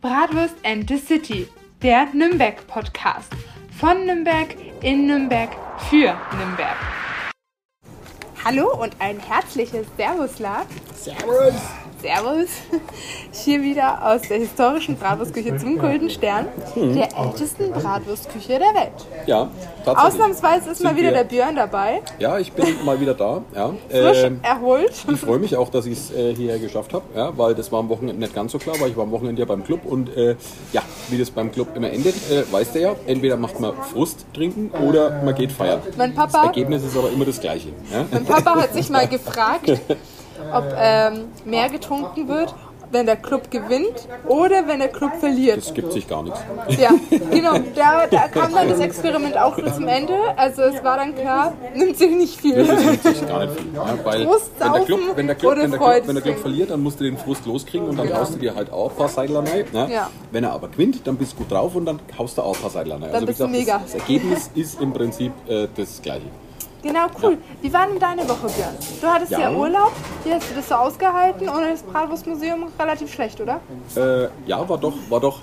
Bratwurst and the City, der Nürnberg-Podcast. Von Nürnberg, in Nürnberg, für Nürnberg. Hallo und ein herzliches Servus, Lars. Servus! Servus. Hier wieder aus der historischen Bratwurstküche zum Golden Stern, der ältesten Bratwurstküche der Welt. Ja, tatsächlich. Ausnahmsweise ist mal wieder der Björn dabei, Ja, ich bin mal wieder da. Ja. frisch Ähm, erholt. ich freue mich auch, dass ich es äh, hierher geschafft habe, ja, weil das war am Wochenende nicht ganz so klar, weil ich war am Wochenende ja beim Club und äh, ja, wie das beim Club immer endet, äh, weißt du ja, entweder macht man Frust trinken oder man geht feiern. Mein Das Papa, Ergebnis ist aber immer das gleiche. Ja? mein Papa hat sich mal gefragt, ob ähm, mehr getrunken wird, wenn der Club gewinnt oder wenn der Club verliert. Das gibt sich gar nichts. Ja, genau. Da, da kam dann das Experiment auch zum Ende. Also es war dann klar, nimmt sich nicht viel. Das nimmt sich gar nicht viel. Ja, weil Frust wenn der, Club, saufen wenn, der Club, oder wenn, der Freude Club, wenn der Club trinken. verliert, dann musst du den Frust loskriegen und dann haust du dir halt auch ein paar Seidler rein. Ne? Ja. Wenn er aber gewinnt, dann bist du gut drauf und dann haust du auch ein paar Seidler rein. Also wie gesagt, mega. Das, das Ergebnis ist im Prinzip äh, das gleiche. Genau, cool. Wie war denn deine Woche, Björn? Du hattest ja, Ja. Urlaub. Wie hast du das so ausgehalten? Ohne das Bratwurstmuseum relativ schlecht, oder? Äh, ja, war doch, war doch,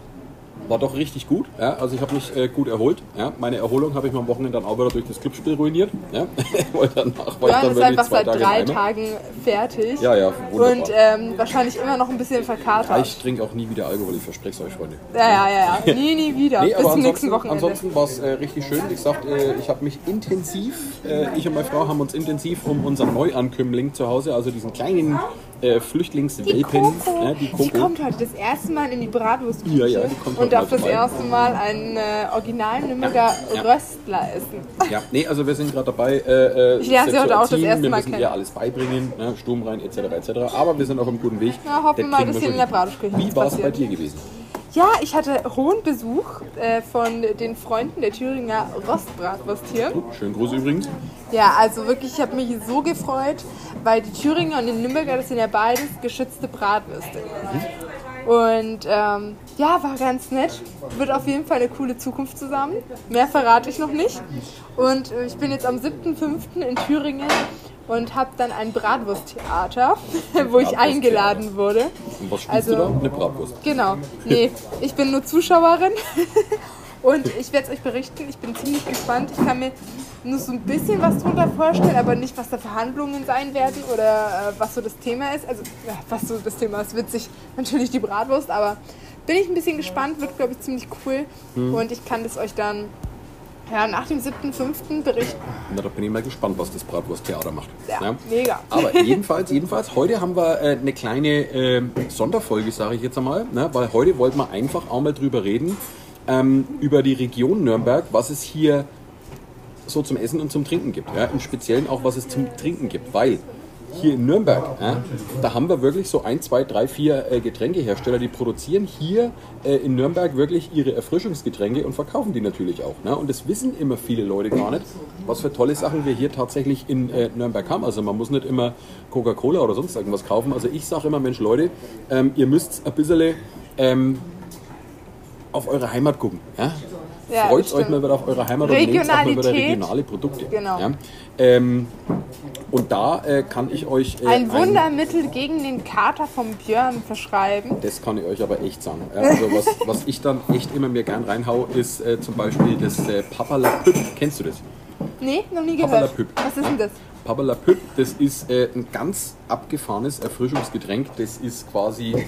war doch richtig gut. Ja? Also ich habe mich äh, gut erholt. Ja? Meine Erholung habe ich mir am Wochenende dann auch wieder durch das Clubspiel ruiniert. Ja? weil danach war ich Björn dann ist einfach zwei seit Tage drei. Tagen fertig. Ja, ja, wunderbar. Und ähm, wahrscheinlich immer noch ein bisschen verkatert. ich trinke auch nie wieder Alkohol, ich verspreche es euch, Freunde. Ja, ja, ja, ja. Nie, nie wieder. Nee, Bis zum nächsten ansonsten, Wochenende. ansonsten war es äh, richtig schön. Wie gesagt, äh, ich habe mich intensiv, äh, ich und meine Frau haben uns intensiv um unseren Neuankömmling zu Hause, also diesen kleinen äh, Flüchtlingswelpen, Coco. äh, die Die Coco. kommt heute das erste Mal in die Bratwurstküche Ja, ja, die kommt und heute darf mal das vorbei. erste Mal einen äh, originalen Nürnberger Ja. Röstler essen. Ja, nee, also wir sind gerade dabei, äh, äh, Ich lerne sie heute auch das erste wir Mal müssen kennen. ihr alles beibringen, ne, Sturm rein, etc., etc. Aber wir sind auf einem guten Weg. Ja, hoffen wir mal, dass wir hier in der. Bratwurstküche Wie war es bei dir gewesen? Ja, ich hatte hohen Besuch äh, von den Freunden der Thüringer Rostbratwurst hier. Schönen Gruß übrigens. Ja, also wirklich, ich habe mich so gefreut, weil die Thüringer und die Nürnberger, das sind ja beides geschützte Bratwürste. Und ähm, ja, war ganz nett. Wird auf jeden Fall eine coole Zukunft zusammen. Mehr verrate ich noch nicht. Und äh, ich bin jetzt am 7.5. in Thüringen und habe dann ein Bratwursttheater, wo ich eingeladen wurde. Und was spielst Also- du da? Eine Bratwurst. Genau. Nee, ich bin nur Zuschauerin. Und ich werde es euch berichten. Ich bin ziemlich gespannt. Ich kann mir nur so ein bisschen was drunter vorstellen, aber nicht, was da Verhandlungen sein werden oder äh, was so das Thema ist. Also, ja, was so das Thema ist, witzig. Natürlich die Bratwurst, aber bin ich ein bisschen gespannt. Wird, glaube ich, ziemlich cool. Und ich kann das euch dann ja, nach dem 7.5. berichten. Na, da bin ich mal gespannt, was das Bratwursttheater macht. Ja, mega. Aber jedenfalls, jedenfalls, heute haben wir äh, eine kleine äh, Sonderfolge, sage ich jetzt einmal, ne? weil heute wollten wir einfach auch mal drüber reden, ähm, über die Region Nürnberg, was es hier so zum Essen und zum Trinken gibt. Ja? Im Speziellen auch, was es zum Trinken gibt, weil hier in Nürnberg, ja, da haben wir wirklich so ein, zwei, drei, vier äh, Getränkehersteller, die produzieren hier äh, in Nürnberg wirklich ihre Erfrischungsgetränke und verkaufen die natürlich auch. Ne? Und das wissen immer viele Leute gar nicht, was für tolle Sachen wir hier tatsächlich in äh, Nürnberg haben. Also man muss nicht immer Coca-Cola oder sonst irgendwas kaufen. Also ich sage immer, Mensch Leute, ähm, ihr müsst ein bisschen ähm, auf eure Heimat gucken. Ja? Ja, Freut das euch stimmt. mal wieder auf eure Heimat und nehmt mal wieder regionale Produkte. Genau. Ja? Ähm, und da äh, kann ich euch äh, Ein Wundermittel gegen den Kater vom Björn verschreiben. das kann ich euch aber echt sagen. Also was, was ich dann echt immer mir gern reinhau, ist äh, zum Beispiel das äh, Papalapüp. Kennst du das? Nee, noch nie gehört. Püpp. Was ist denn das? Papalapüp, das ist äh, ein ganz abgefahrenes Erfrischungsgetränk. Das ist quasi,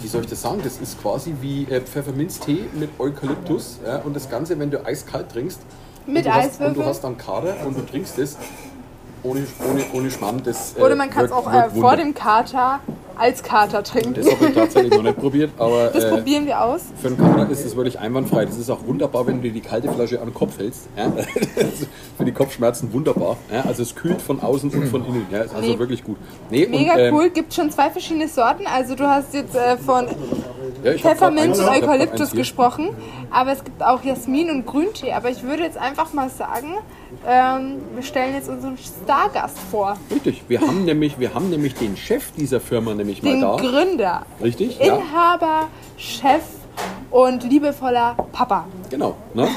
wie soll ich das sagen, das ist quasi wie äh, Pfefferminztee mit Eukalyptus. Ja, und das Ganze, wenn du eiskalt trinkst, Mit und du hast, und du hast dann Kader und du trinkst das ohne, ohne, ohne Schmarrn. Das, äh, Oder man kann es auch äh, vor dem Kater als Kater trinken. Das habe ich tatsächlich noch nicht probiert, aber Das äh, probieren wir aus. für einen Kater ist es wirklich einwandfrei. Das ist auch wunderbar, wenn du dir die kalte Flasche an den Kopf hältst. Ja? Für die Kopfschmerzen wunderbar. Ja? Also es kühlt von außen und von innen. Ja? Ist also Nee. wirklich gut. Nee, Mega und, ähm, cool. Gibt schon zwei verschiedene Sorten. Also du hast jetzt äh, von Ja, Pfefferminz und Eukalyptus gesprochen. Aber es gibt auch Jasmin und Grüntee. Aber ich würde jetzt einfach mal sagen, ähm, wir stellen jetzt unseren Stargast vor. Richtig. Wir haben, nämlich, wir haben nämlich den Chef dieser Firma nämlich Den mal da. Gründer, Richtig? Ja, Inhaber, Chef und liebevoller Papa. genau. Ne?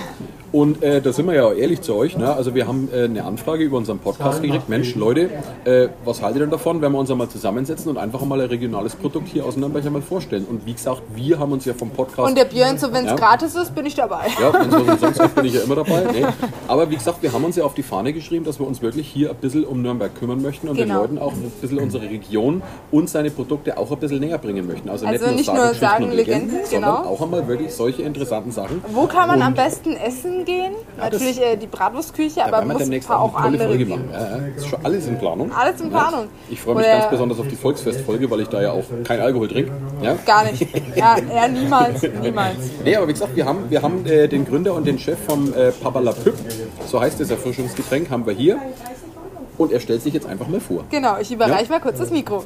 Und äh, da sind wir ja auch ehrlich zu euch. Ne? Also wir haben äh, eine Anfrage über unseren Podcast gekriegt. Mensch, Leute, äh, was haltet ihr denn davon, wenn wir uns einmal zusammensetzen und einfach mal ein regionales Produkt hier aus Nürnberg einmal vorstellen? Und wie gesagt, wir haben uns ja vom Podcast... Und der Björn, so wenn es Ja. gratis ist, bin ich dabei. Ja, wenn es umsonst gibt, bin ich ja immer dabei. Nee. Aber wie gesagt, wir haben uns ja auf die Fahne geschrieben, dass wir uns wirklich hier ein bisschen um Nürnberg kümmern möchten und den Genau. Leuten auch ein bisschen unsere Region und seine Produkte auch ein bisschen näher bringen möchten. Also, Also nicht nur Geschichten sagen und Legenden, Legenden, sondern genau. auch einmal wirklich solche interessanten Sachen. Wo kann man Und am besten essen gehen? das- Natürlich äh, die Bratwurstküche, aber muss demnächst auch, auch eine tolle andere Folge machen. Ja, ja, ist schon alles in Planung. Alles in Planung. Ja. Ich freue mich Oder- ganz besonders auf die Volksfestfolge, weil ich da ja auch kein Alkohol trinke. Ja? Gar nicht. Ja, ja niemals, niemals. Nee, aber wie gesagt, wir haben, wir haben äh, den Gründer und den Chef vom äh, Papa La Püpp, so heißt das Erfrischungsgetränk, haben wir hier. Und er stellt sich jetzt einfach mal vor. Genau, ich überreiche mal kurz das Mikro.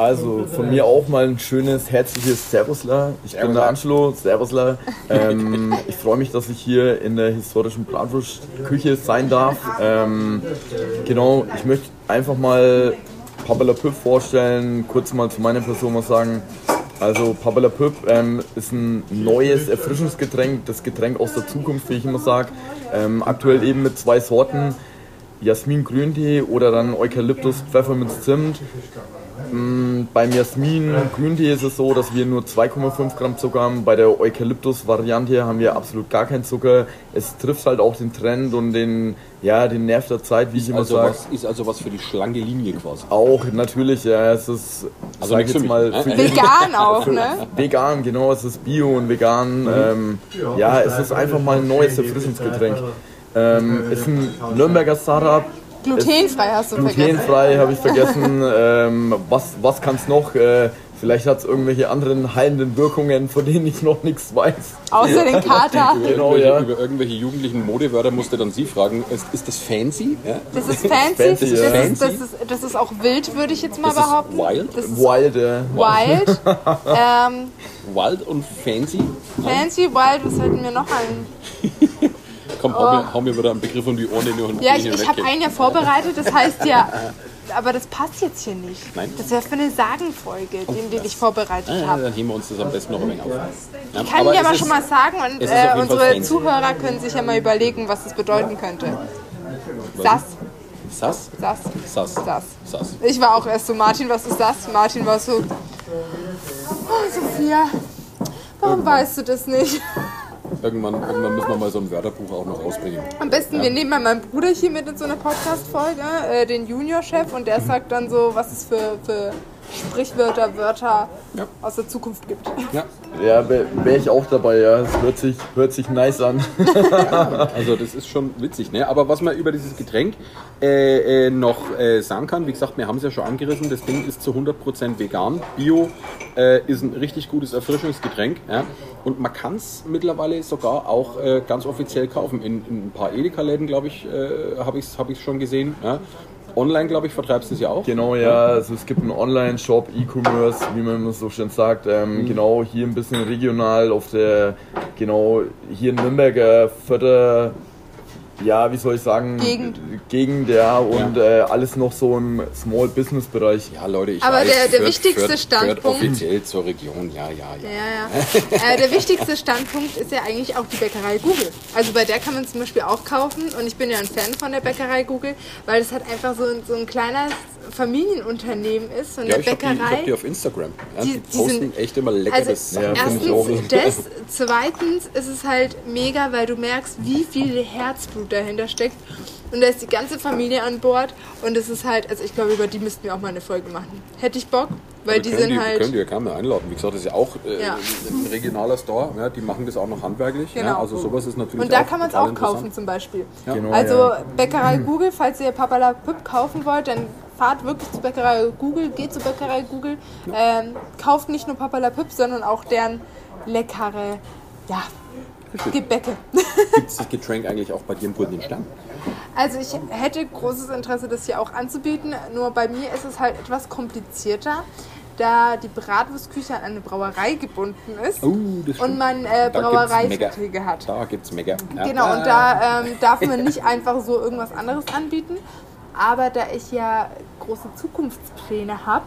Also von mir auch mal ein schönes, herzliches Servusla. Ich bin der Angelo, Servusla. Ähm, ich freue mich, dass ich hier in der historischen Bratwurstküche sein darf. Ähm, genau, ich möchte einfach mal Papa La Püpp vorstellen, kurz mal zu meiner Person was sagen. Also Papa La Püpp ähm, ist ein neues Erfrischungsgetränk, das Getränk aus der Zukunft, wie ich immer sage. Ähm, aktuell eben mit zwei Sorten. Jasmin Grüntee oder dann Eukalyptus Pfefferminz Zimt. Mm, Beim Jasmin Grüntee ist es so, dass wir nur 2,5 Gramm Zucker haben. Bei der Eukalyptus-Variante haben wir absolut gar keinen Zucker. Es trifft halt auch den Trend und den, ja, den Nerv der Zeit, wie ich immer Also sage. ist also was für die schlanke Linie quasi. Auch natürlich, ja, es ist, Also sag jetzt mal, ne? für Vegan auch, ne? vegan, genau, es ist bio und vegan. Mhm. Ähm, ja, es ist einfach mal ein neues Erfrischungsgetränk. Ähm, ist ein Nürnberger Startup, Glutenfrei hast du vergessen. Glutenfrei habe ich vergessen. ähm, was was kann es noch? Äh, vielleicht hat es irgendwelche anderen heilenden Wirkungen, von denen ich noch nichts weiß. Außer den Kater. Genau, ja. über irgendwelche jugendlichen Modewörter musste dann sie fragen, ist, ist das fancy? Ja? Das ist fancy. Fancy, das, ja. ist, das, ist, das ist auch wild, würde ich jetzt mal Das ist behaupten. wild? Das ist Wild, äh, wild. ähm, Wild und fancy? fancy, wild, was fällt mir noch ein? Komm, hau, mir, hau mir wieder einen Begriff um die Ohren, den du Ja, ich, ich habe einen ja vorbereitet, das heißt ja. Aber das passt jetzt hier nicht. Nein? Das wäre für eine Sagenfolge, den, den ich vorbereitet Ah, habe. dann heben wir uns das am besten noch ein wenig auf. Ja, Kann ich es aber ist- schon mal sagen und äh, unsere. Zuhörer können sich ja mal überlegen, was das bedeuten könnte. Sass, Sass? Sass, Sass. Sass. Sass. Ich war auch erst so, Martin, was ist das? Martin war so, oh Sophia, warum weißt du das nicht? Irgendwann, irgendwann müssen wir mal so ein Wörterbuch auch noch rausbringen. Am besten, wir nehmen mal meinen Bruder hier mit in so eine Podcast-Folge, äh, den Junior-Chef, und der sagt dann so, was es für, für Sprichwörter, Wörter Ja. aus der Zukunft gibt. Ja, ja, wäre wär ich auch dabei, ja. Es hört sich, hört sich nice an. also das ist schon witzig. Ne? Aber was man über dieses Getränk äh, äh, noch äh, sagen kann, wie gesagt, wir haben es ja schon angerissen, das Ding ist zu 100% vegan, bio, äh, ist ein richtig gutes Erfrischungsgetränk. Ja? Und man kann es mittlerweile sogar auch äh, ganz offiziell kaufen. In, in ein paar Edeka-Läden, glaube ich, äh, habe ich es hab ich's schon gesehen. Ja? Online, glaube ich, vertreibst du es ja auch. Genau, ja. Also es gibt einen Online-Shop, E-Commerce, wie man immer so schön sagt. Ähm, Genau, hier ein bisschen regional auf der, genau, hier in Nürnberger Förder, ja, wie soll ich sagen, Gegend. Gegend, ja, und Äh, alles noch so im Small-Business-Bereich. Ja, Leute, ich Aber weiß, der- der Fürth- wichtigste Fürth Standpunkt- gehört offiziell zur Region, ja, ja, ja. Ja, ja. äh, der wichtigste Standpunkt ist ja eigentlich auch die Bäckerei Google. Also bei der kann man zum Beispiel auch kaufen und ich bin ja ein Fan von der Bäckerei Google, weil es halt einfach so, ein- so ein kleines Familienunternehmen ist und Ja, der ich habe die, ich Bäckerei. hab die auf Instagram. Ja, die, Die- posten sind- echt immer leckeres Also Ja, ich erstens das, zweitens ist es halt mega, weil du merkst, wie viel Herzblut dahinter steckt. Und da ist die ganze Familie an Bord und es ist halt, also ich glaube, über die müssten wir auch mal eine Folge machen. Hätte ich Bock, weil Wir die sind die, wir halt. können die ja gerne mal einladen. Wie gesagt, das ist ja auch äh, Ja. ein regionaler Store. Ja, die machen das auch noch handwerklich. Ja, Genau. also sowas ist natürlich Und da auch kann man es auch kaufen zum Beispiel. Ja. Genau, Also ja. Bäckerei Google, falls ihr Papala Püpp kaufen wollt, dann fahrt wirklich zu Bäckerei Google, geht zu Bäckerei Google, ähm, kauft nicht nur Papala Püpp, sondern auch deren leckere, ja, Gebäcke. Gibt es das Getränk eigentlich auch bei dir im Goldenen Stern? Also ich hätte großes Interesse, das hier auch anzubieten, nur bei mir ist es halt etwas komplizierter, da die Bratwurstküche an eine Brauerei gebunden ist Oh, das und man äh, Brauereiverträge hat. Da gibt es mega. Genau, und da ähm, darf man nicht einfach so irgendwas anderes anbieten. Aber da ich ja große Zukunftspläne habe,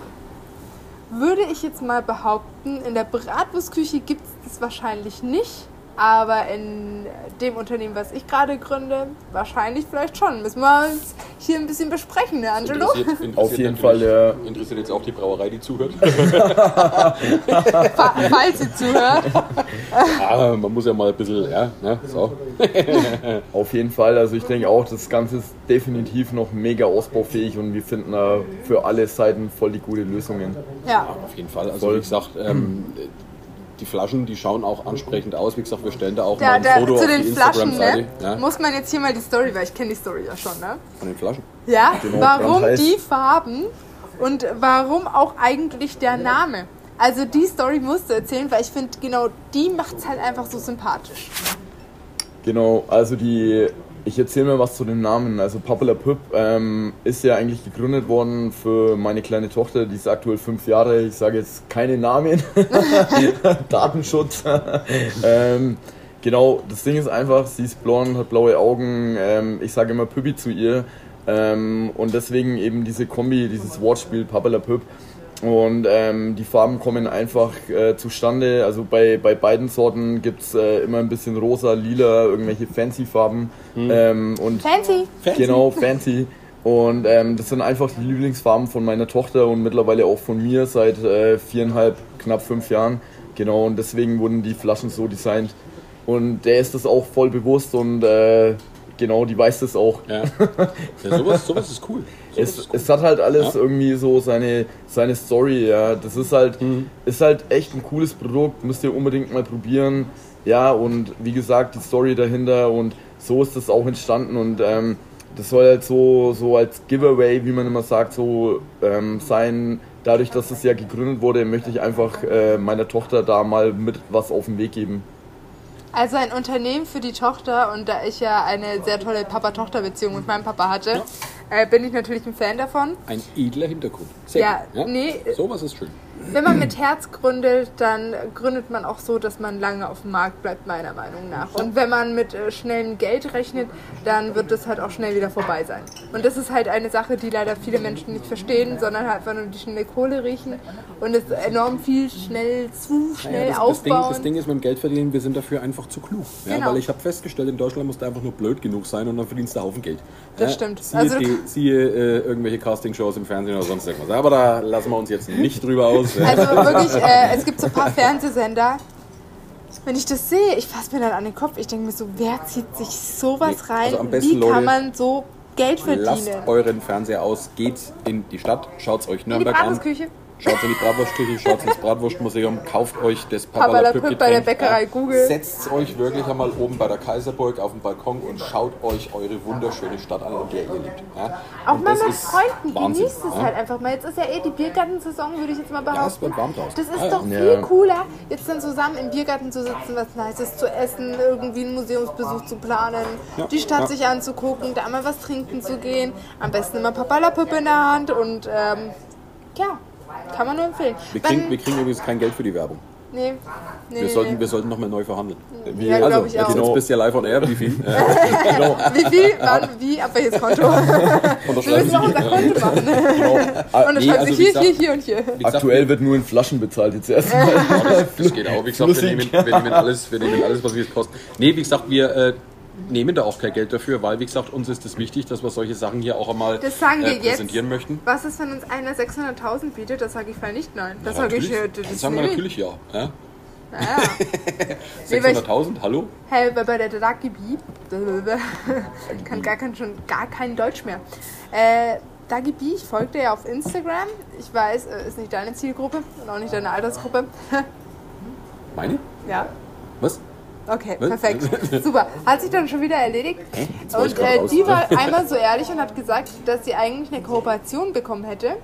würde ich jetzt mal behaupten, in der Bratwurstküche gibt es das wahrscheinlich nicht. Aber in dem Unternehmen, was ich gerade gründe, wahrscheinlich vielleicht schon. Müssen wir uns hier ein bisschen besprechen, ne, Angelo? Interessiert- interessiert Auf jeden Fall, ja. Interessiert jetzt auch die Brauerei, die zuhört. Fa- Falls sie zuhört. ah, man muss ja mal ein bisschen, ja, ne, so. Auf jeden Fall, also ich denke auch, das Ganze ist definitiv noch mega ausbaufähig und wir finden da für alle Seiten voll die gute Lösungen. Ja. Auf jeden Fall. Also Voll. wie gesagt, ähm, die Flaschen, die schauen auch ansprechend aus. Wie gesagt, wir stellen da auch Da, mal ein da, Foto zu auf den die Flaschen, ne? ja, Muss man jetzt hier mal die Story, weil ich kenne die Story ja schon, ne? von den Flaschen. Ja, Genau, warum die Farben und warum auch eigentlich der Name? Also die Story musst du erzählen, weil ich finde, genau die macht es halt einfach so sympathisch. Genau, also die, ich erzähle mal was zu dem Namen. Also Papala Püpp ähm, ist ja eigentlich gegründet worden für meine kleine Tochter, die ist aktuell fünf Jahre. Ich sage jetzt keine Namen, Datenschutz. ähm, genau, das Ding ist einfach, sie ist blond, hat blaue Augen. Ähm, ich sage immer Püppi zu ihr. Ähm, und deswegen eben diese Kombi, dieses Wortspiel Papala Püpp. Und ähm, die Farben kommen einfach äh, zustande. Also bei, bei beiden Sorten gibt es äh, immer ein bisschen rosa, lila, irgendwelche fancy Farben. Ähm, und Fancy! Genau, fancy. Und ähm, das sind einfach die Lieblingsfarben von meiner Tochter und mittlerweile auch von mir seit äh, viereinhalb, knapp fünf Jahren. Genau, und deswegen wurden die Flaschen so designt. Und der ist das auch voll bewusst und äh, genau, die weiß das auch. Ja. ja sowas, sowas ist cool. Es, es hat halt alles Ja. irgendwie so seine, seine Story, ja. Das ist halt, Mhm. ist halt echt ein cooles Produkt, müsst ihr unbedingt mal probieren. Ja, und wie gesagt, die Story dahinter und so ist das auch entstanden und ähm, das soll halt so, so als Giveaway, wie man immer sagt, so ähm, sein. Dadurch, dass es ja gegründet wurde, möchte ich einfach äh, meiner Tochter da mal mit was auf den Weg geben. Also ein Unternehmen für die Tochter und da ich ja eine sehr tolle Papa-Tochter-Beziehung mit meinem Papa hatte, äh, bin ich natürlich ein Fan davon. Ein edler Hintergrund. Sehr Ja, gut. nee. Sowas ist schön. Wenn man mit Herz gründet, dann gründet man auch so, dass man lange auf dem Markt bleibt, meiner Meinung nach. Und wenn man mit äh, schnellem Geld rechnet, dann wird es halt auch schnell wieder vorbei sein. Und das ist halt eine Sache, die leider viele Menschen nicht verstehen, sondern halt einfach nur die schnelle Kohle riechen und es enorm viel schnell zu schnell Naja, das, das, Ding, aufbauen. das Ding ist mit dem Geld verdienen, wir sind dafür einfach zu klug. Ja, Genau. Weil ich habe festgestellt, in Deutschland musst du einfach nur blöd genug sein und dann verdienst du Haufen Geld. Das Ja, stimmt. Siehe, Also- die, siehe äh, irgendwelche Castingshows im Fernsehen oder sonst irgendwas. Aber da lassen wir uns jetzt nicht drüber aus. Also wirklich, äh, es gibt so ein paar Fernsehsender. Wenn ich das sehe, ich fasse mir dann an den Kopf. Ich denke mir so, wer zieht sich sowas rein? also am besten, Wie Leute, kann man so Geld Lasst verdienen? euren Fernseher aus, geht in die Stadt, schaut euch In die Nürnberg an. Schaut in die Bratwurstküche, schaut ins Bratwurstmuseum, kauft euch das Papala Papala Püpp bei der Bäckerei Google. Setzt euch wirklich einmal oben bei der Kaiserburg auf den Balkon und schaut euch eure wunderschöne Stadt an, in der ihr lebt. Ja? Auch Und mal das mit ist Freunden, Wahnsinn, genießt es ja? halt einfach mal. Jetzt ist ja eh die Biergartensaison, würde ich jetzt mal Ja, es behaupten. wird warm draußen. Das ist ja. doch Ja. viel cooler, jetzt dann zusammen im Biergarten zu sitzen, was Nices zu essen, irgendwie einen Museumsbesuch zu planen, Ja, die Stadt ja. sich anzugucken, da mal was trinken zu gehen. Am besten immer Papalapüppe in der Hand und ähm, ja, kann man nur empfehlen. Wir kriegen, wir kriegen übrigens kein Geld für die Werbung. nee, nee, Wir nee, sollten, nee. wir sollten nochmal neu verhandeln. Ja, also, ich jetzt, auch. jetzt bist du ja live on air, wie viel? Genau. Wie viel, wann, wie, ab welches Konto? Wir müssen auch Sie. unser Konto machen. Genau. Und dann nee, also wie hier, hier, hier und hier. Wie Aktuell wird nur in Flaschen bezahlt jetzt erstmal. Das geht auch. Wie gesagt, wir nehmen, wir nehmen alles, wir nehmen alles, was es kostet. Nee, wie gesagt, wir äh, nehmen da auch kein Geld dafür, weil, wie gesagt, uns ist es wichtig, dass wir solche Sachen hier auch einmal Das sagen wir äh, jetzt. präsentieren möchten. Was ist, wenn uns einer 600.000 bietet? Das sage ich voll nicht nein. Das Ja, sage ich, äh, Dann das sagen wir natürlich ja. ja? Ja. Nee, weil ich- 600.000, hallo? Hey, bei bei der Dagibi, kann gar kein, schon gar kein Deutsch mehr. Äh, Dagibi, ich folge dir ja auf Instagram. Ich weiß, äh, ist nicht deine Zielgruppe und auch nicht deine Altersgruppe. Meine? ja. Was? Okay, perfekt. Super. Hat sich dann schon wieder erledigt. Und äh, die war einmal so ehrlich und hat gesagt, dass sie eigentlich eine Kooperation bekommen hätte,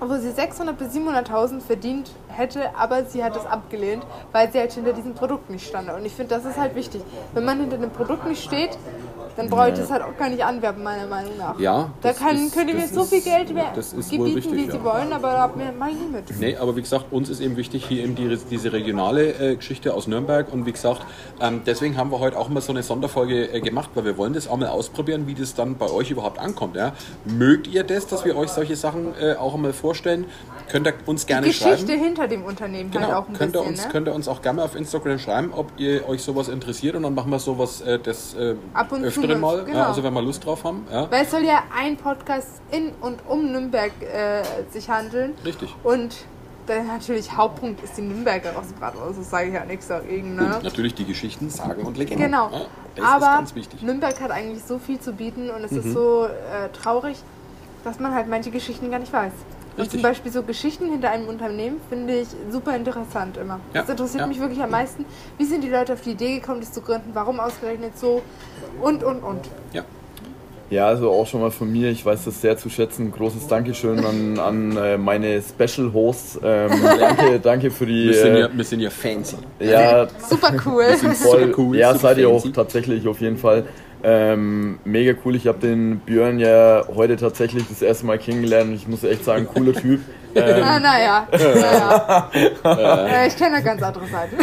wo sie 600.000 bis 700.000 verdient hätte, aber sie hat es abgelehnt, weil sie halt hinter diesem Produkt nicht stand. Und ich finde, das ist halt wichtig. Wenn man hinter dem Produkt nicht steht, dann brauche ich das halt auch gar nicht anwerben, meiner Meinung nach. Ja, Da kann, ist- könnt ihr mir so viel Geld wer- das ist wohl gebieten, richtig, wie sie ja. wollen, aber da mache ich nicht mit. Nee, aber wie gesagt, uns ist eben wichtig hier eben die, diese regionale äh, Geschichte aus Nürnberg und wie gesagt, ähm, deswegen haben wir heute auch mal so eine Sonderfolge äh, gemacht, weil wir wollen das auch mal ausprobieren, wie das dann bei euch überhaupt ankommt. Ja? Mögt ihr das, dass wir euch solche Sachen äh, auch einmal vorstellen? Könnt ihr uns gerne Geschichte schreiben. hinter dem Unternehmen halt Genau, auch ein könnt ihr, bisschen. uns, ne? könnt ihr uns auch gerne auf Instagram schreiben, ob ihr euch sowas interessiert und dann machen wir sowas äh, das äh, Ab und zu öfteren mal, mal, genau. ja, also wenn wir Lust drauf haben. Ja. Weil es soll ja ein Podcast in und um Nürnberg äh, sich handeln. Richtig. Und der natürlich Hauptpunkt ist die Nürnberger Rostbratwurst, das sage ich ja nichts dagegen. Ne? Und natürlich die Geschichten, Sagen und Legenden. Genau. Ja, das Aber ist ganz wichtig. Nürnberg hat eigentlich so viel zu bieten und es Mhm. ist so äh, traurig, dass man halt manche Geschichten gar nicht weiß. Und Richtig. zum Beispiel so Geschichten hinter einem Unternehmen finde ich super interessant immer. Ja, Das interessiert ja. mich wirklich am meisten. Wie sind die Leute auf die Idee gekommen, das zu gründen? Warum ausgerechnet so? Und, und, und. Ja. Ja, also auch schon mal von mir, ich weiß das sehr zu schätzen. Großes Dankeschön an, an äh, meine Special Hosts. Ähm, danke, danke für die. Wir sind, äh, ja, wir sind ja fancy. ja, Super cool. voll, super cool, ja, super seid ihr auch fancy. tatsächlich auf jeden Fall. Ähm, mega cool. Ich habe den Björn ja heute tatsächlich das erste Mal kennengelernt. und Ich muss echt sagen, cooler Typ. Ähm, Ah, naja. naja. äh, ich kenne da ganz andere Seiten.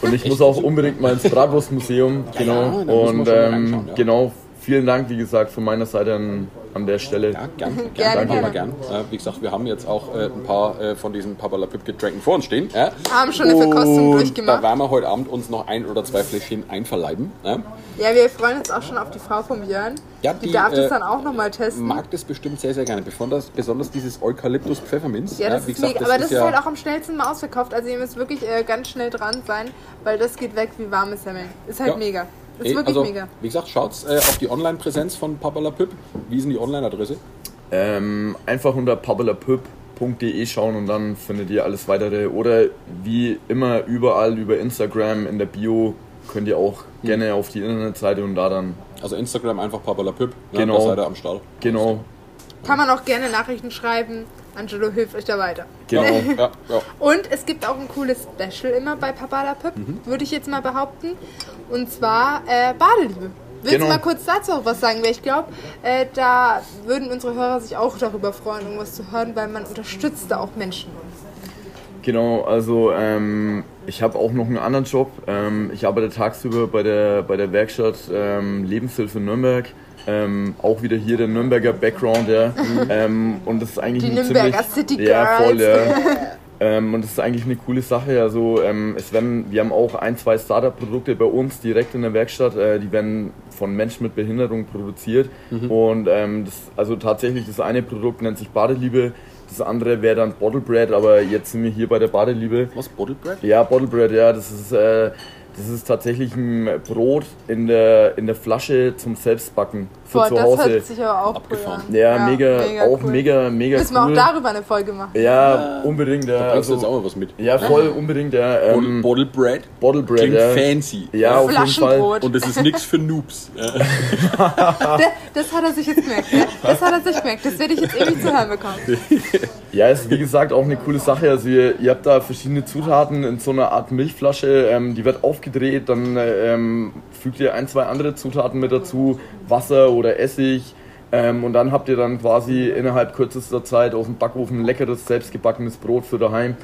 Und ich muss auch unbedingt mal ins Bratwurstmuseum. Genau. ja, und ähm, ja. genau, vielen Dank, wie gesagt, von meiner Seite an, an der Stelle. Ja, gern, gern, Gerne, gern, gern, gerne. gern. Äh, wie gesagt, wir haben jetzt auch äh, ein paar äh, von diesen Papalapip Getränken vor uns stehen. Ja? Haben schon eine Verkostung durchgemacht. Da werden wir heute Abend uns noch ein oder zwei Fläschchen einverleiben. Ja? Ja, wir freuen uns auch schon auf die Frau vom Jörn. Ja, die, die, darf das äh, dann auch nochmal testen. Mag das bestimmt sehr, sehr gerne. Besonders, besonders dieses Eukalyptus Pfefferminz. Ja, das wie ist gesagt, mega. Aber das ist ja, halt auch am schnellsten mal ausverkauft. Also ihr müsst wirklich äh, ganz schnell dran sein, weil das geht weg wie warme Semmeln. Ist halt Ja. Mega. Ist Ey, wirklich also, mega. Wie gesagt, schaut äh, auf die Online-Präsenz von Papalapip. Wie ist denn die Online-Adresse? Ähm, einfach unter pabalapüp.de schauen und dann findet ihr alles weitere. Oder wie immer überall über Instagram in der Bio könnt ihr auch Hm. gerne auf die Internetseite und da dann Also Instagram einfach Papalapip. Ne? Genau. Da seid ihr am Start. genau Kann man auch gerne Nachrichten schreiben. Angelo hilft euch da weiter. genau Ja, ja. Und es gibt auch ein cooles Special immer bei Papala Pip, Mhm. würde ich jetzt mal behaupten. Und zwar äh, Badeliebe. Willst Genau. du mal kurz dazu auch was sagen? Weil ich glaube, äh, da würden unsere Hörer sich auch darüber freuen, irgendwas zu hören, weil man unterstützt da auch Menschen. Genau, also ähm, ich habe auch noch einen anderen Job. Ähm, ich arbeite tagsüber bei der, bei der Werkstatt ähm, Lebenshilfe Nürnberg. Ähm, auch wieder hier der Nürnberger Background, ja. ähm, und das ist eigentlich Die Nürnberger ziemlich, City Ja, voll, Girls. ja. ähm, und das ist eigentlich eine coole Sache. Also ähm, es werden, wir haben auch ein, zwei Startup-Produkte bei uns direkt in der Werkstatt. Äh, die werden von Menschen mit Behinderung produziert. Und ähm, das, also tatsächlich das eine Produkt nennt sich Badeliebe. Das andere wäre dann Bottle Bread, aber jetzt sind wir hier bei der Badeliebe. Was? Bottle Bread? Ja, Bottle Bread, ja, das ist, äh, das ist tatsächlich ein Brot in der, in der Flasche zum Selbstbacken für Boah, zu das Hause. hört sich aber auch Abgefahren. cool an. ja, mega, auch cool. mega, mega Müssen wir cool. auch darüber eine Folge machen. ja, unbedingt, ja. Bringst du jetzt Also, auch mal was mit? ja, voll unbedingt, ja. Bottle, Ähm, Bottle Bread? Bottle Bread, Klingt ja. fancy. Ja, auf jeden Fall. Flaschenbrot. Und das ist nichts für Noobs. Ja. Das, das hat er sich jetzt gemerkt. Ne? Das hat er sich gemerkt. Das werde ich jetzt ewig zu hören bekommen. Ja, ist wie gesagt auch eine coole Sache. Also ihr, ihr habt da verschiedene Zutaten in so einer Art Milchflasche. Ähm, die wird aufgedreht, dann ähm, fügt ihr ein, zwei andere Zutaten mit dazu, Wasser oder Essig. Ähm, und dann habt ihr dann quasi innerhalb kürzester Zeit aus dem Backofen leckeres, selbstgebackenes Brot für daheim.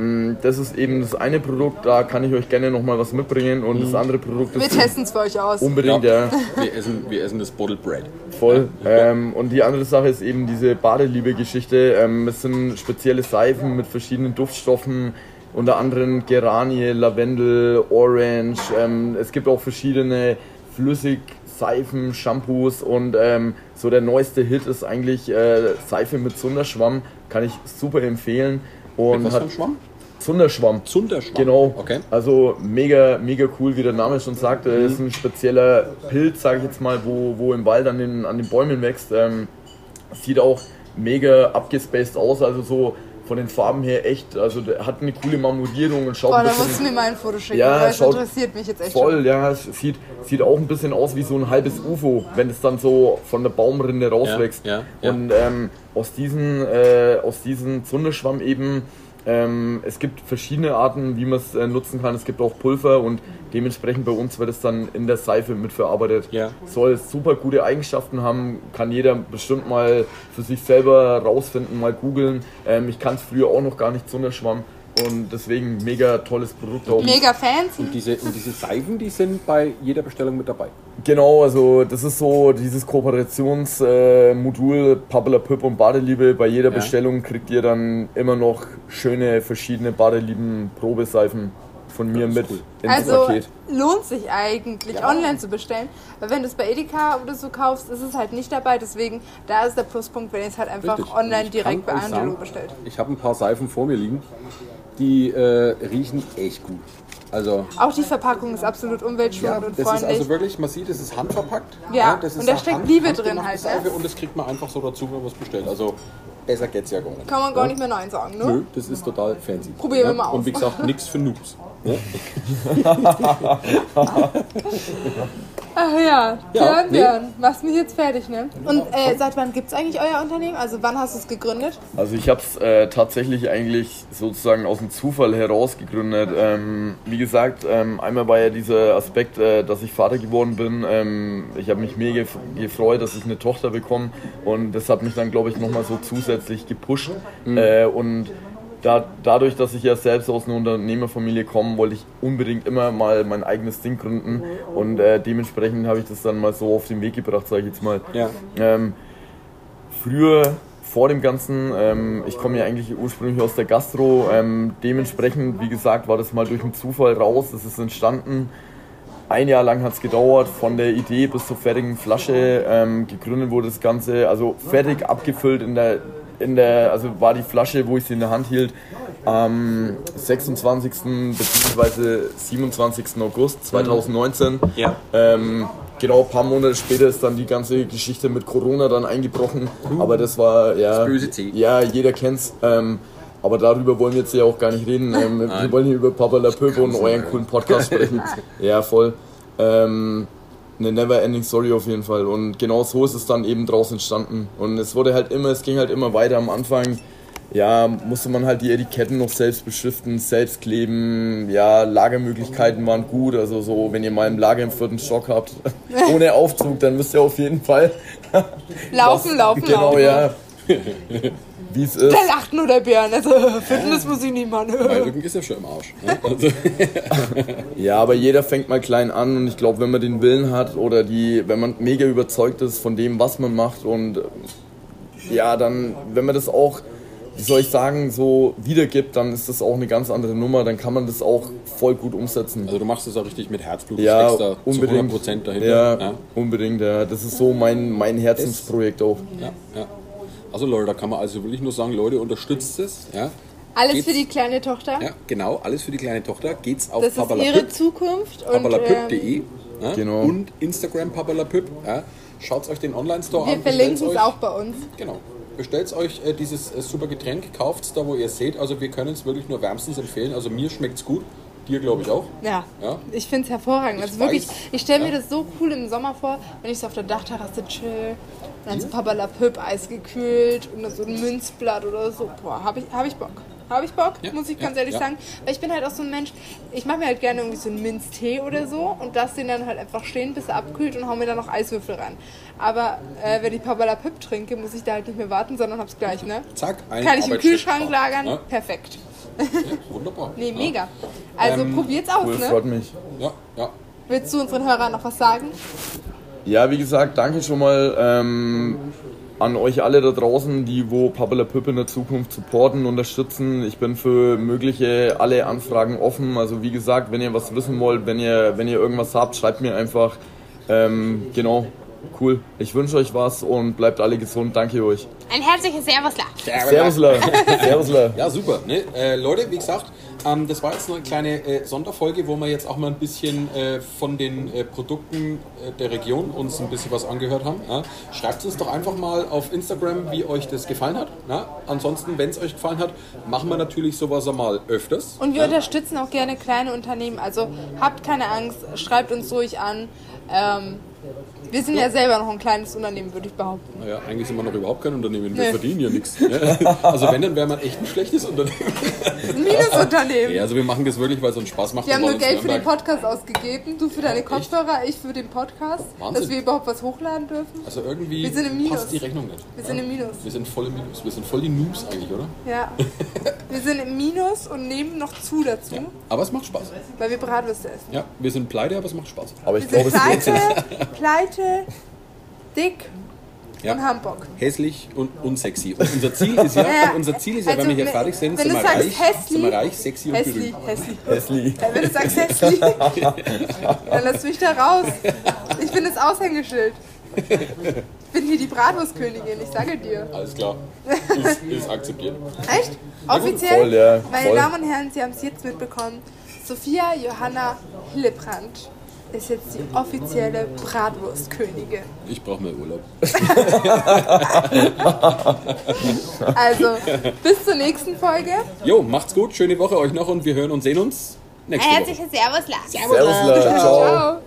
Mm, Das ist eben das eine Produkt, da kann ich euch gerne nochmal was mitbringen. Und das andere Produkt Wir ist testen es für euch aus. unbedingt, ja. Wir, essen, wir essen das Bottle Bread. Voll. Ähm, und die andere Sache ist eben diese Badeliebe-Geschichte. Ähm, es sind spezielle Seifen mit verschiedenen Duftstoffen, unter anderem Geranie, Lavendel, Orange. Ähm, es gibt auch verschiedene Flüssigseifen, Shampoos und ähm, so der neueste Hit ist eigentlich äh, Seife mit Zunderschwamm. Kann ich super empfehlen. Und Was für hat ein Schwamm? Zunderschwamm. Zunderschwamm. Genau. Okay. Also mega, mega cool, wie der Name schon sagt. Mhm. Es ist ein spezieller Pilz, sage ich jetzt mal, wo, wo im Wald an den, an den Bäumen wächst. Ähm, sieht auch mega abgespaced aus, also so von den Farben her echt. Also der hat eine coole Marmorierung und schaut Boah, ein da bisschen musst du mir mal ein Foto schicken, Ja, weil es schaut interessiert mich jetzt echt voll. schon. Ja, es sieht, sieht auch ein bisschen aus wie so ein halbes UFO, wenn es dann so von der Baumrinde rauswächst. Ja, ja, ja. Und ähm, aus diesen, äh, aus diesem Zunderschwamm eben Ähm, es gibt verschiedene Arten, wie man es äh, nutzen kann. Es gibt auch Pulver und dementsprechend bei uns wird es dann in der Seife mitverarbeitet. Ja. Soll super gute Eigenschaften haben, kann jeder bestimmt mal für sich selber rausfinden, mal googeln. Ähm, ich kann es früher auch noch gar nicht so Schwamm und deswegen mega tolles Produkt auch. Mega fancy. Und diese, und diese Seifen, die sind bei jeder Bestellung mit dabei. Genau, also das ist so dieses Kooperationsmodul äh, Pappela Pip und Badeliebe. Bei jeder Ja. Bestellung kriegt ihr dann immer noch schöne verschiedene Badelieben Probeseifen von mir mit cool. ins Also Paket. lohnt sich eigentlich Ja. online zu bestellen, weil wenn du es bei Edeka oder so kaufst, ist es halt nicht dabei. Deswegen da ist der Pluspunkt, wenn ihr es halt einfach Richtig. online direkt bei Angelo sagen, bestellt. Ich habe ein paar Seifen vor mir liegen, die äh, riechen echt gut. Also Auch die Verpackung ist absolut ja, umweltschonend und das ist freundlich. also wirklich, man sieht, es ist handverpackt. Ja, das und da steckt Liebe drin halt, ne? Seife Und das kriegt man einfach so dazu, wenn man es bestellt. Also besser geht's ja gar nicht. Kann man gar ja? nicht mehr Nein sagen, ne? Nö, das ist total fancy. Probieren wir mal aus. Und wie gesagt, nichts für Noobs. Ach ja, Ja, Björn, nee. Björn, machst mich jetzt fertig, ne? Und äh, seit wann gibt es eigentlich euer Unternehmen? Also wann hast du es gegründet? Also ich habe es äh, tatsächlich eigentlich sozusagen aus dem Zufall heraus gegründet. Ähm, wie gesagt, ähm, einmal war ja dieser Aspekt, äh, dass ich Vater geworden bin. Ähm, ich habe mich mega gef- gefreut, dass ich eine Tochter bekomme und das hat mich dann, glaube ich, nochmal so zusätzlich gepusht. Äh, und da, dadurch, dass ich ja selbst aus einer Unternehmerfamilie komme, wollte ich unbedingt immer mal mein eigenes Ding gründen und äh, dementsprechend habe ich das dann mal so auf den Weg gebracht, sage ich jetzt mal. Ja. Ähm, früher vor dem Ganzen, ähm, ich komme ja eigentlich ursprünglich aus der Gastro, ähm, dementsprechend, wie gesagt, war das mal durch einen Zufall raus, das ist entstanden. Ein Jahr lang hat es gedauert, von der Idee bis zur fertigen Flasche. Ähm, gegründet wurde das Ganze, also fertig abgefüllt in der, in der, also war die Flasche, wo ich sie in der Hand hielt, am 26. bzw. 27. August 2019. Ja. Ähm, genau, ein paar Monate später ist dann die ganze Geschichte mit Corona dann eingebrochen. Aber das war, ja. Das. Ja, jeder kennt's. Ähm, aber darüber wollen wir jetzt ja auch gar nicht reden. Ähm, wir wollen hier über Papa La und euren coolen Podcast sprechen. ja, voll. Ähm, eine never ending story auf jeden Fall. Und genau so ist es dann eben draus entstanden. Und es wurde halt immer, es ging halt immer weiter am Anfang. Ja, musste man halt die Etiketten noch selbst beschriften, selbst kleben. Ja, Lagermöglichkeiten waren gut. Also so, wenn ihr mal im Lager im vierten Stock habt, ohne Aufzug, dann müsst ihr auf jeden Fall Laufen, das- laufen, Genau, laufen. ja. Wie es ist. Da lacht nur der Björn. Also Fitness muss ich nicht machen. Mein Rücken ist ja schon im Arsch. Ne? Also, Ja, aber jeder fängt mal klein an und ich glaube, wenn man den Willen hat oder die, wenn man mega überzeugt ist von dem, was man macht und äh, ja, dann, wenn man das auch, wie soll ich sagen, so wiedergibt, dann ist das auch eine ganz andere Nummer, dann kann man das auch voll gut umsetzen. also du machst das auch richtig mit Herzblut. ja, steckst da unbedingt. zu 100% dahinter. Ja, Ja. unbedingt, ja. Das ist so mein, mein Herzensprojekt auch. Ja, ja. Also Leute, da kann man also wirklich nur sagen, Leute, unterstützt es. Ja. Alles Geht's? für die kleine Tochter. ja, genau, alles für die kleine Tochter. Geht's auf Das ist ihre Zukunft. Und ähm, ja, Genau. und Instagram papalapüp. Ja. Schaut euch den Online-Store wir an. verlinken bestellt's es euch. auch bei uns. Genau. Bestellt euch äh, dieses äh, super Getränk, kauft es da, wo ihr es seht. Also wir können es wirklich nur wärmstens empfehlen. Also mir schmeckt es gut. Dir glaube ich auch. Ja, Ja. ich finde es hervorragend. Also Ich wirklich, weiß. ich stelle mir Ja. das so cool im Sommer vor, wenn ich so auf der Dachterrasse chill, dann so Papa La Püpp Eis gekühlt und dann so ein Münzblatt oder so. Boah, habe ich, hab ich Bock. Habe ich Bock, Ja, muss ich ja, ganz ehrlich ja. sagen. Weil ich bin halt auch so ein Mensch, ich mache mir halt gerne irgendwie so einen Minztee oder so und lasse den dann halt einfach stehen, bis er abkühlt und hau mir dann noch Eiswürfel rein. Aber äh, wenn ich Papa La Püpp trinke, muss ich da halt nicht mehr warten, sondern hab's gleich, ne? Zack, ein Kann ich im Kühlschrank lagern? Ja, Perfekt. ja, wunderbar. Nee, ja. mega. Also Ähm, probiert's aus, Cool, ne? freut mich. Ja, ja. Willst du unseren Hörern noch was sagen? Ja, wie gesagt, danke schon mal ähm, an euch alle da draußen, die wo Pappela Püpp in der Zukunft supporten, unterstützen. Ich bin für mögliche alle Anfragen offen. Also wie gesagt, wenn ihr was wissen wollt, wenn ihr, wenn ihr irgendwas habt, schreibt mir einfach. Ähm, genau, cool. Ich wünsche euch was und bleibt alle gesund. Danke euch. Ein herzliches Servusla. Servusler. Servusler. Ja, super. Ne? Äh, Leute, wie gesagt, ähm, das war jetzt eine kleine äh, Sonderfolge, wo wir jetzt auch mal ein bisschen äh, von den äh, Produkten äh, der Region uns ein bisschen was angehört haben. Ja? Schreibt uns doch einfach mal auf Instagram, wie euch das gefallen hat. Ja? Ansonsten, wenn es euch gefallen hat, machen wir natürlich sowas einmal öfters. Und wir ja? unterstützen auch gerne kleine Unternehmen. Also habt keine Angst, schreibt uns ruhig an. Ähm, Wir sind ja selber noch ein kleines Unternehmen, würde ich behaupten. Naja, eigentlich sind wir noch überhaupt kein Unternehmen. Wir Nee. verdienen ja nichts. ne? Also wenn, dann wäre man echt ein schlechtes Unternehmen. Ein Minusunternehmen. Ja, also wir machen das wirklich, weil es uns Spaß macht. Wir haben nur Geld für den Podcast ausgegeben. Du für deine Kopfhörer, ich für den Podcast. Wahnsinn. Dass wir überhaupt was hochladen dürfen. Also irgendwie Wir sind im Minus. passt die Rechnung nicht. Wir sind im Minus. Wir sind voll im Minus. Wir sind voll die Noobs eigentlich, oder? Ja. Wir sind im Minus und nehmen noch zu dazu, Aber es macht Spaß. weil wir Bratwürste essen. Ja, wir sind pleite, aber es macht Spaß. Aber ich Wir glaube, sind es lohnt sich. pleite, dick Ja. und Bock. Hässlich und unsexy. Und unser Ziel ist ja, Ja, unser Ziel ist ja, also wenn wir hier wenn- fertig sind, sind du wir reich, hässlich- sind wir reich, sexy und Hässlich, berühmt. hässlich. Hässlich. Ja, Wenn du sagst hässlich, dann lass mich da raus. Ich bin das Aushängeschild. Ich bin hier die Bratwurstkönigin, ich sage dir. Alles klar. Ist, ist akzeptiert. Echt? Offiziell? voll, ja, Meine voll. Damen und Herren, Sie haben es jetzt mitbekommen. Sophia Johanna Hillebrand ist jetzt die offizielle Bratwurstkönigin. Ich brauche mehr Urlaub. Also, bis zur nächsten Folge. Jo, macht's gut, schöne Woche euch noch und wir hören und sehen uns nächste Woche. Servus, Servus, Leute. Ciao. Ciao.